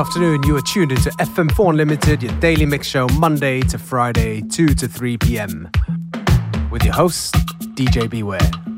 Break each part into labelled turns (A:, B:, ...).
A: afternoon. You are tuned into FM4 Unlimited, your daily mix show, Monday to Friday, 2 to 3 p.m. With your host, DJ Beware.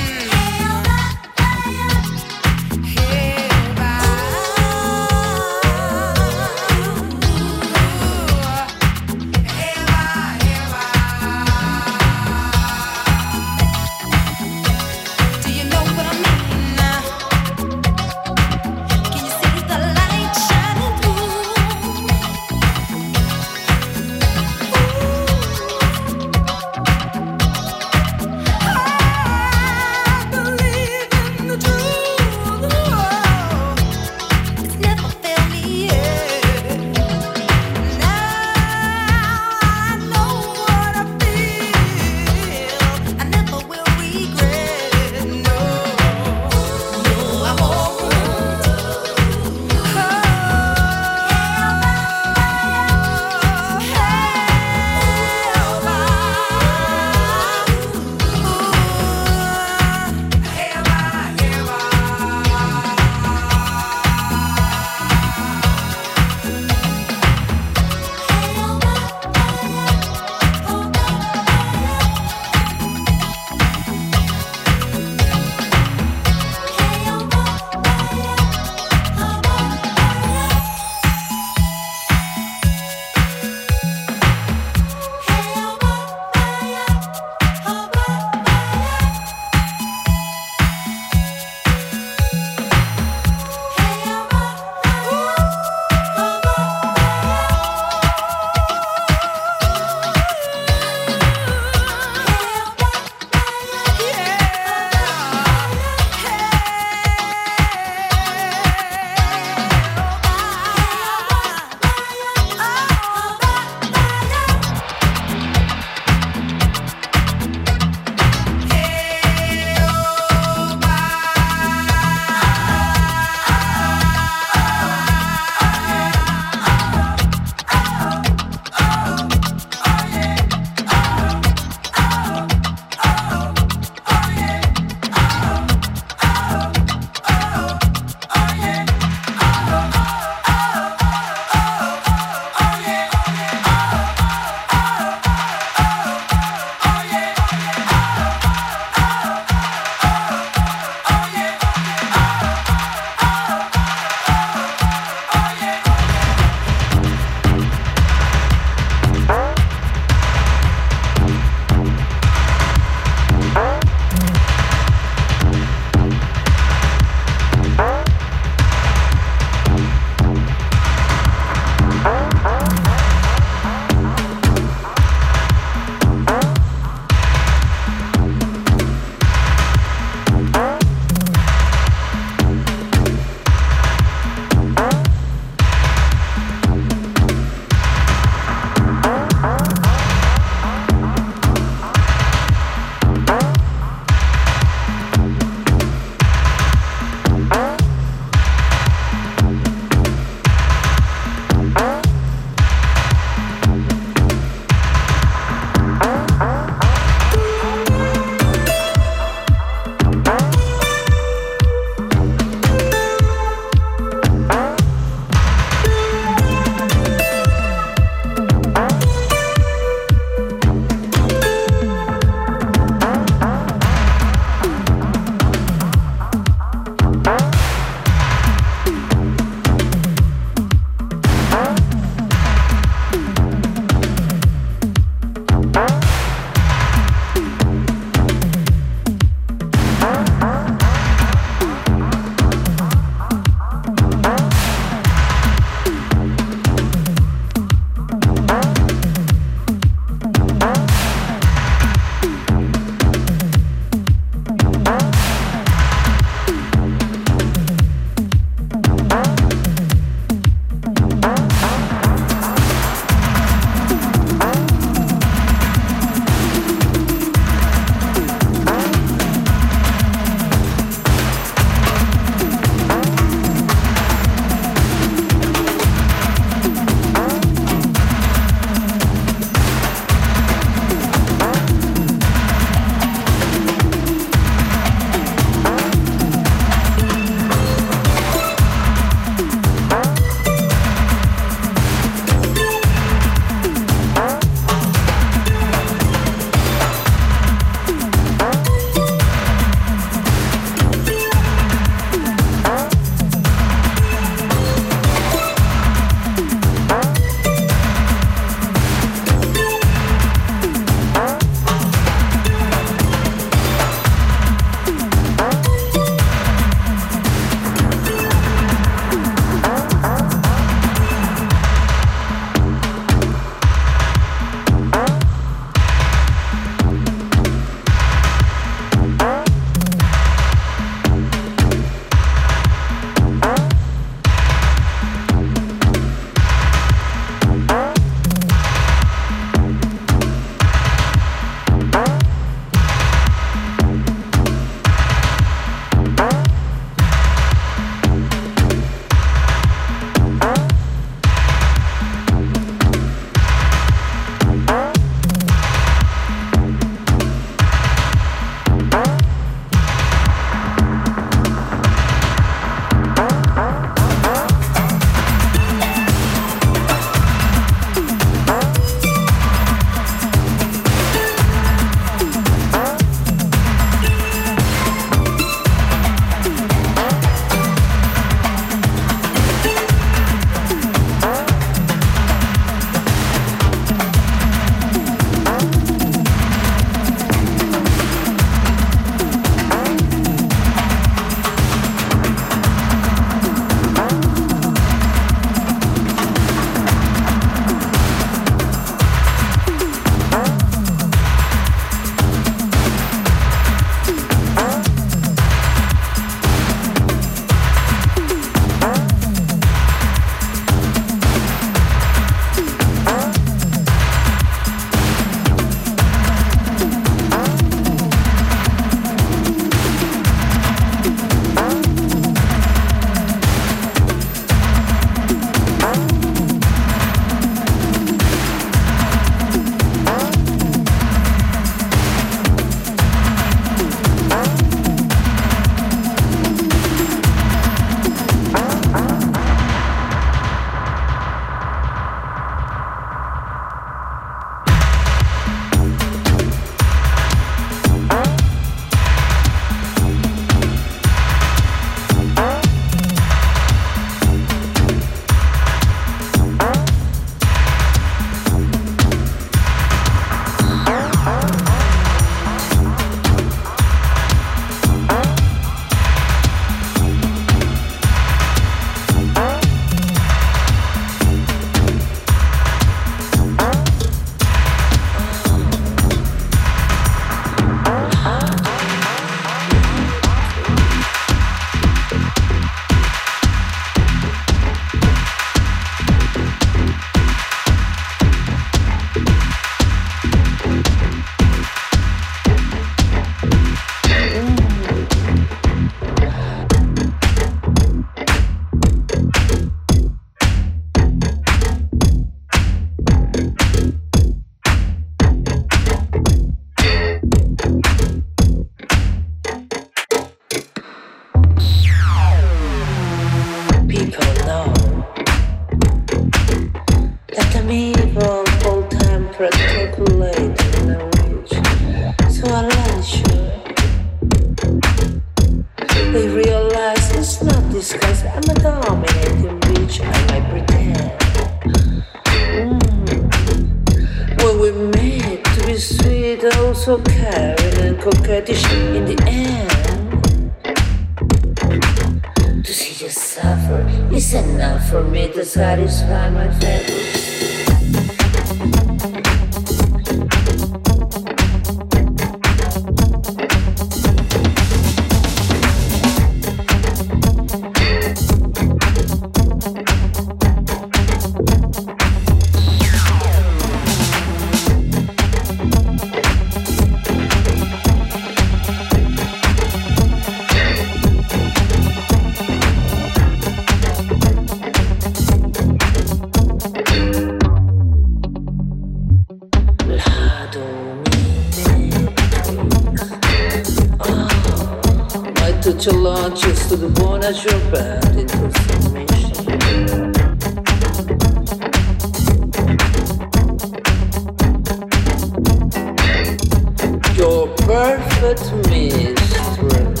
B: perfect mistress.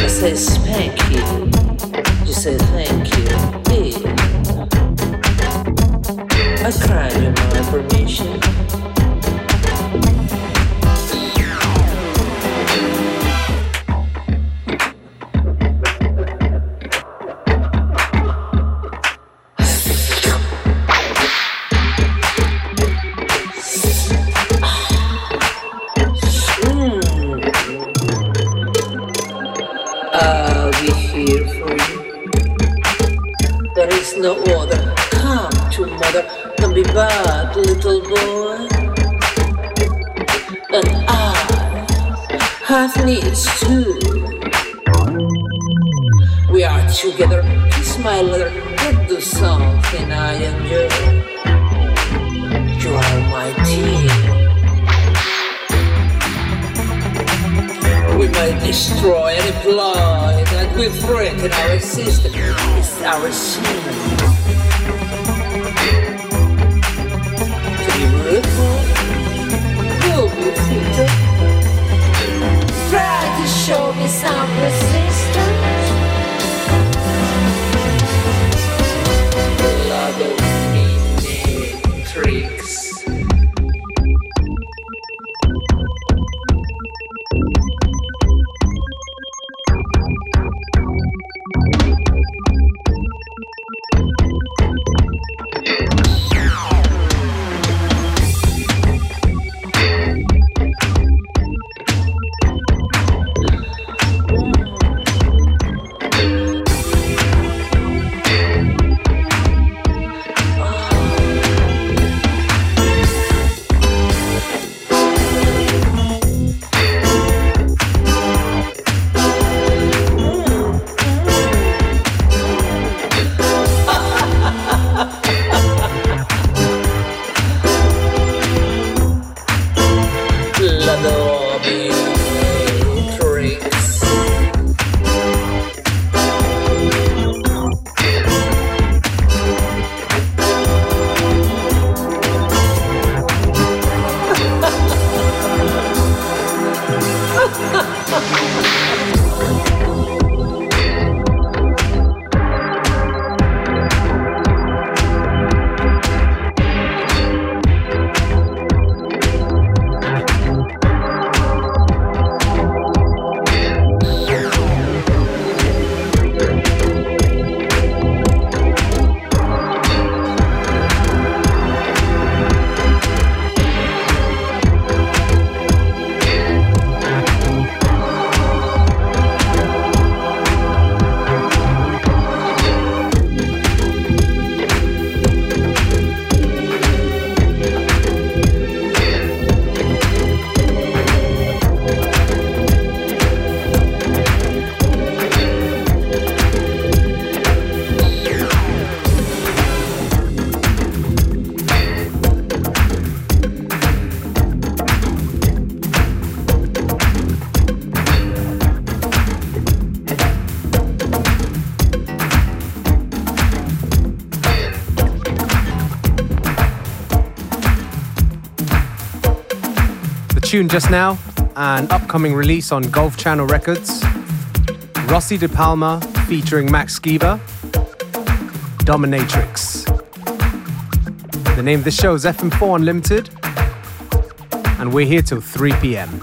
B: You say spank you. You say thank you. Yeah. I cried in my permission. I'm sorry.
A: Tune just now, an upcoming release on Golf Channel Records. Rossi De Palma featuring Max Skiba, Dominatrix. The name of the show is FM4 Unlimited. and we're here till 3 pm.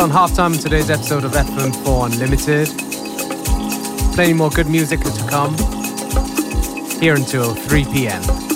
A: On halftime in today's episode of FM4 Unlimited. Plenty more good music is to come. Here until 3 p.m.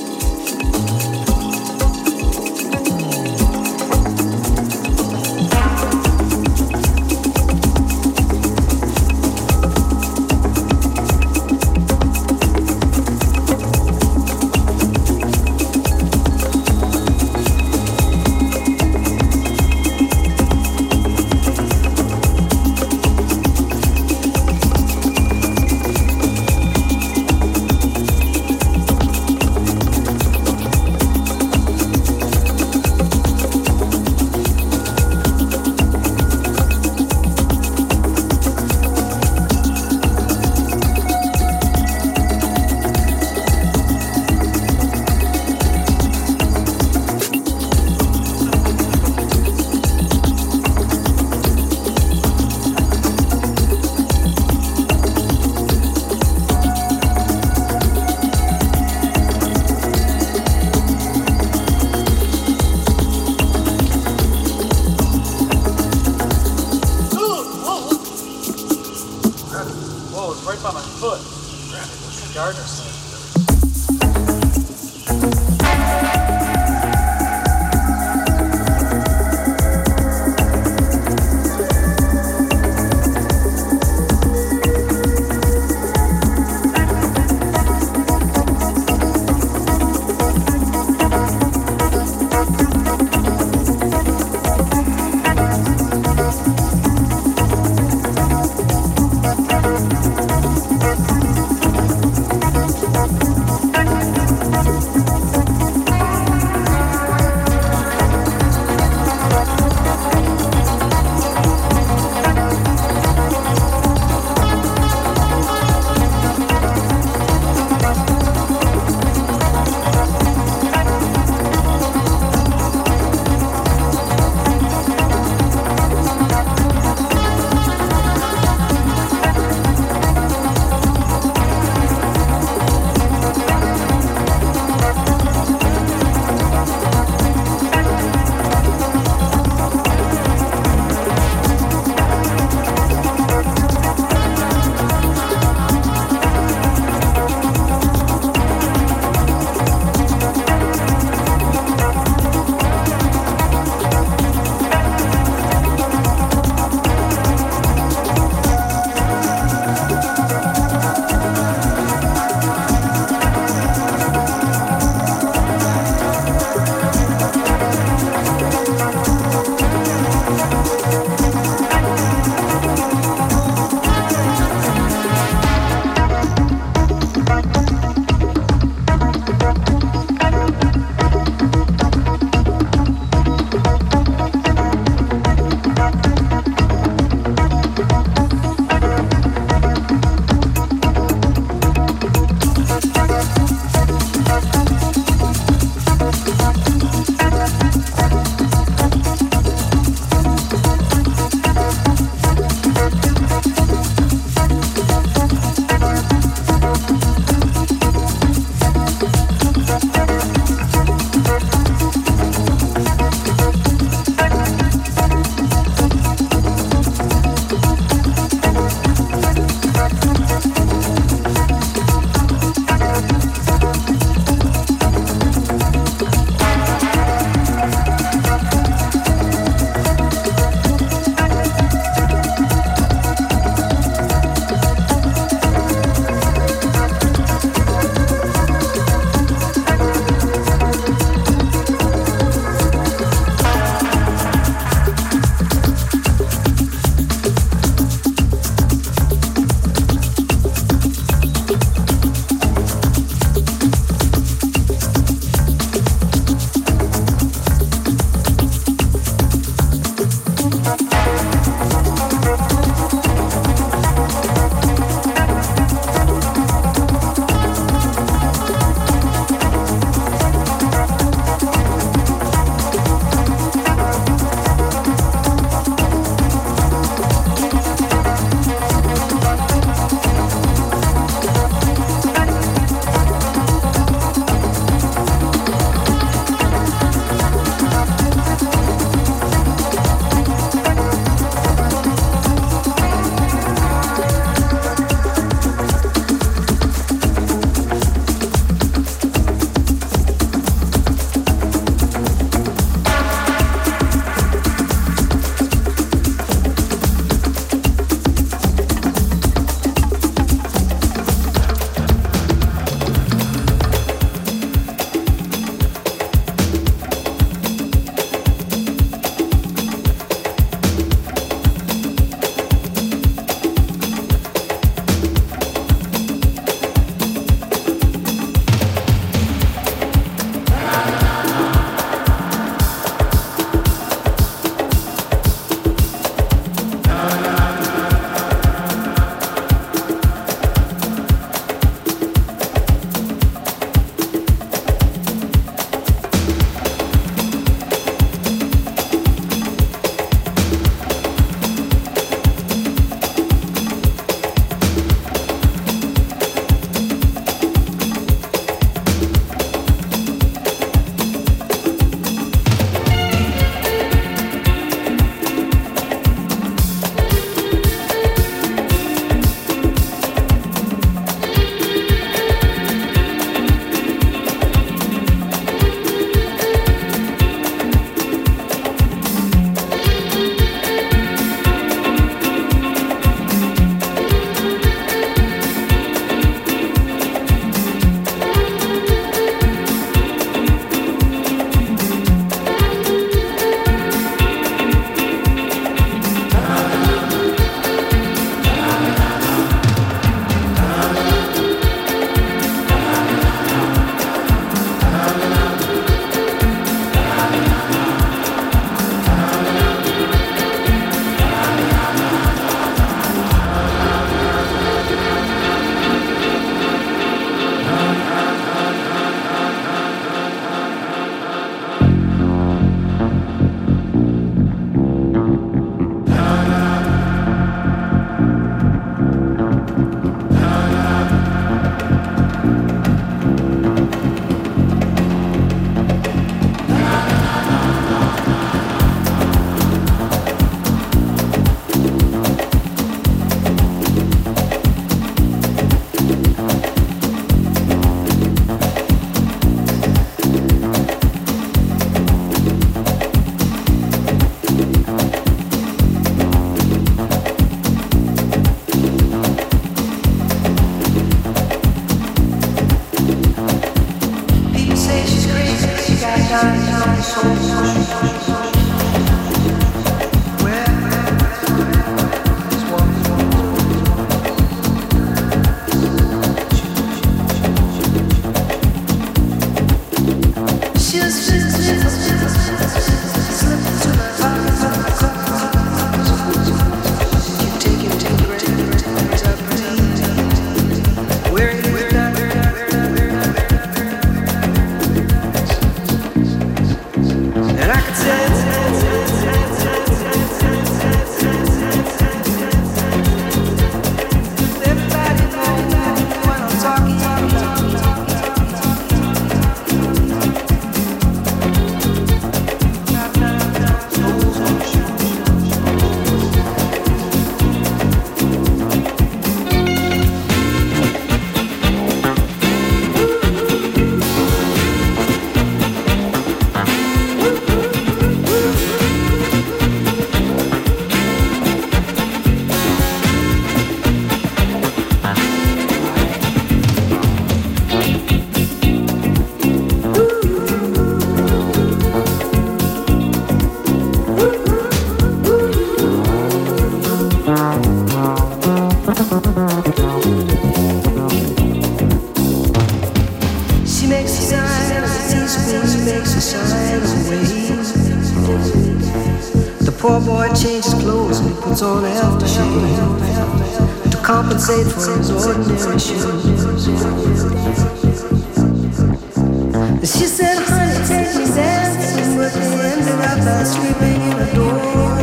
C: She said, honey, take me dancing, but they ended up by sleeping in a doorway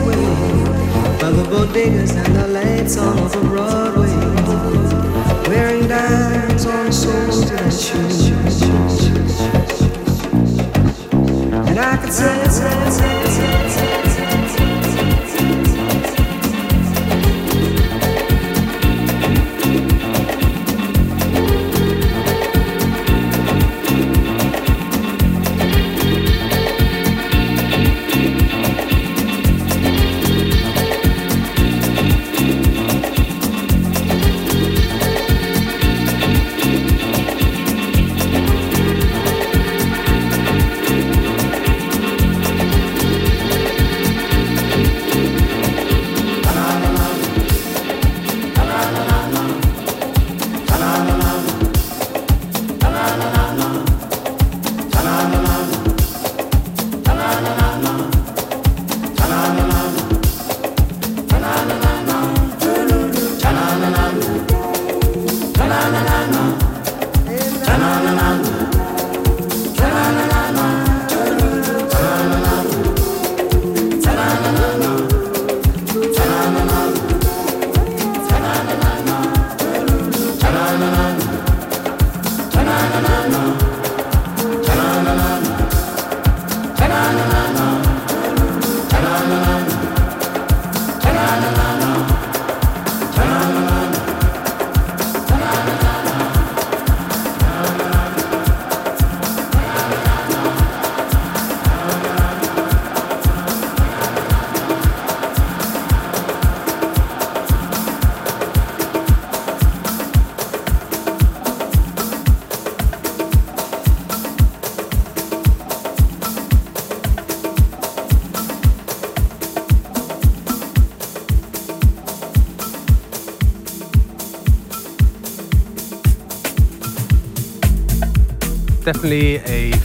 C: the bodegas and the lights on over Broadway, wearing diamonds on soles of shoes. And I could say, say, say, say, say.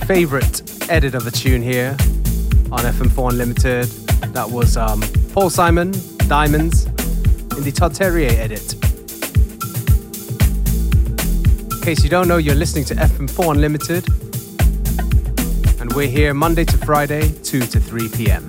A: Favorite edit of the tune here on FM4 Unlimited. That was um, Paul Simon, Diamonds, in the Todd Terje edit. In case you don't know, you're listening to FM4 Unlimited, and we're here Monday to Friday, 2 to 3 p.m.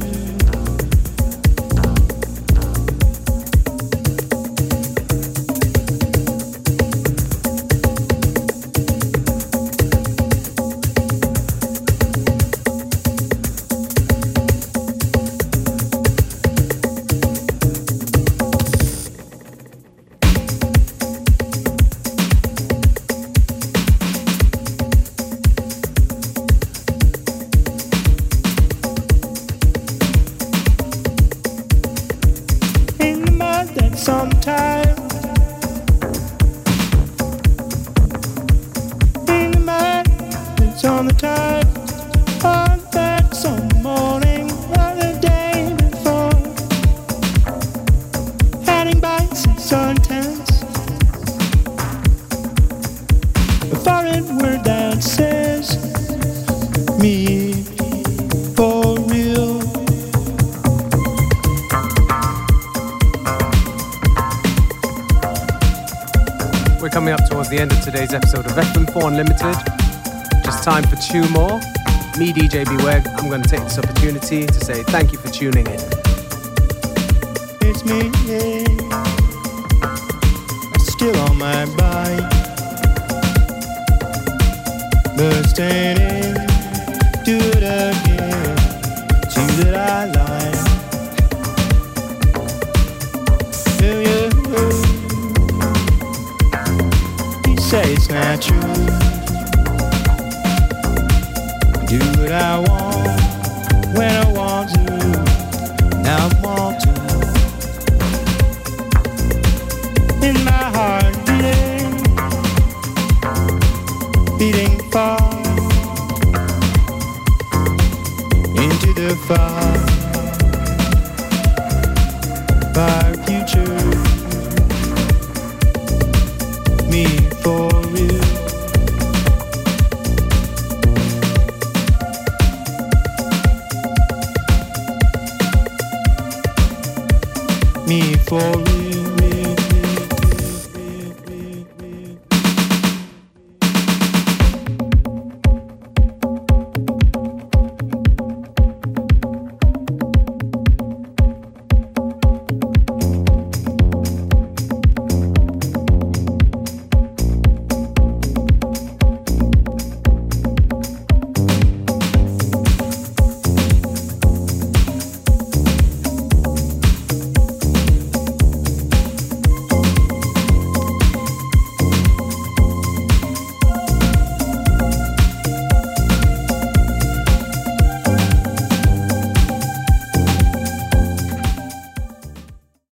A: today's episode of FM4 Unlimited. Just time for two more. Me, DJ Beweg, I'm going to take this opportunity to say thank you for tuning in.
D: It's me, yeah. Still on my bike. But standing, do it again. See that I like. Say it's not true. Do what I want when I want to. Now I want to. In my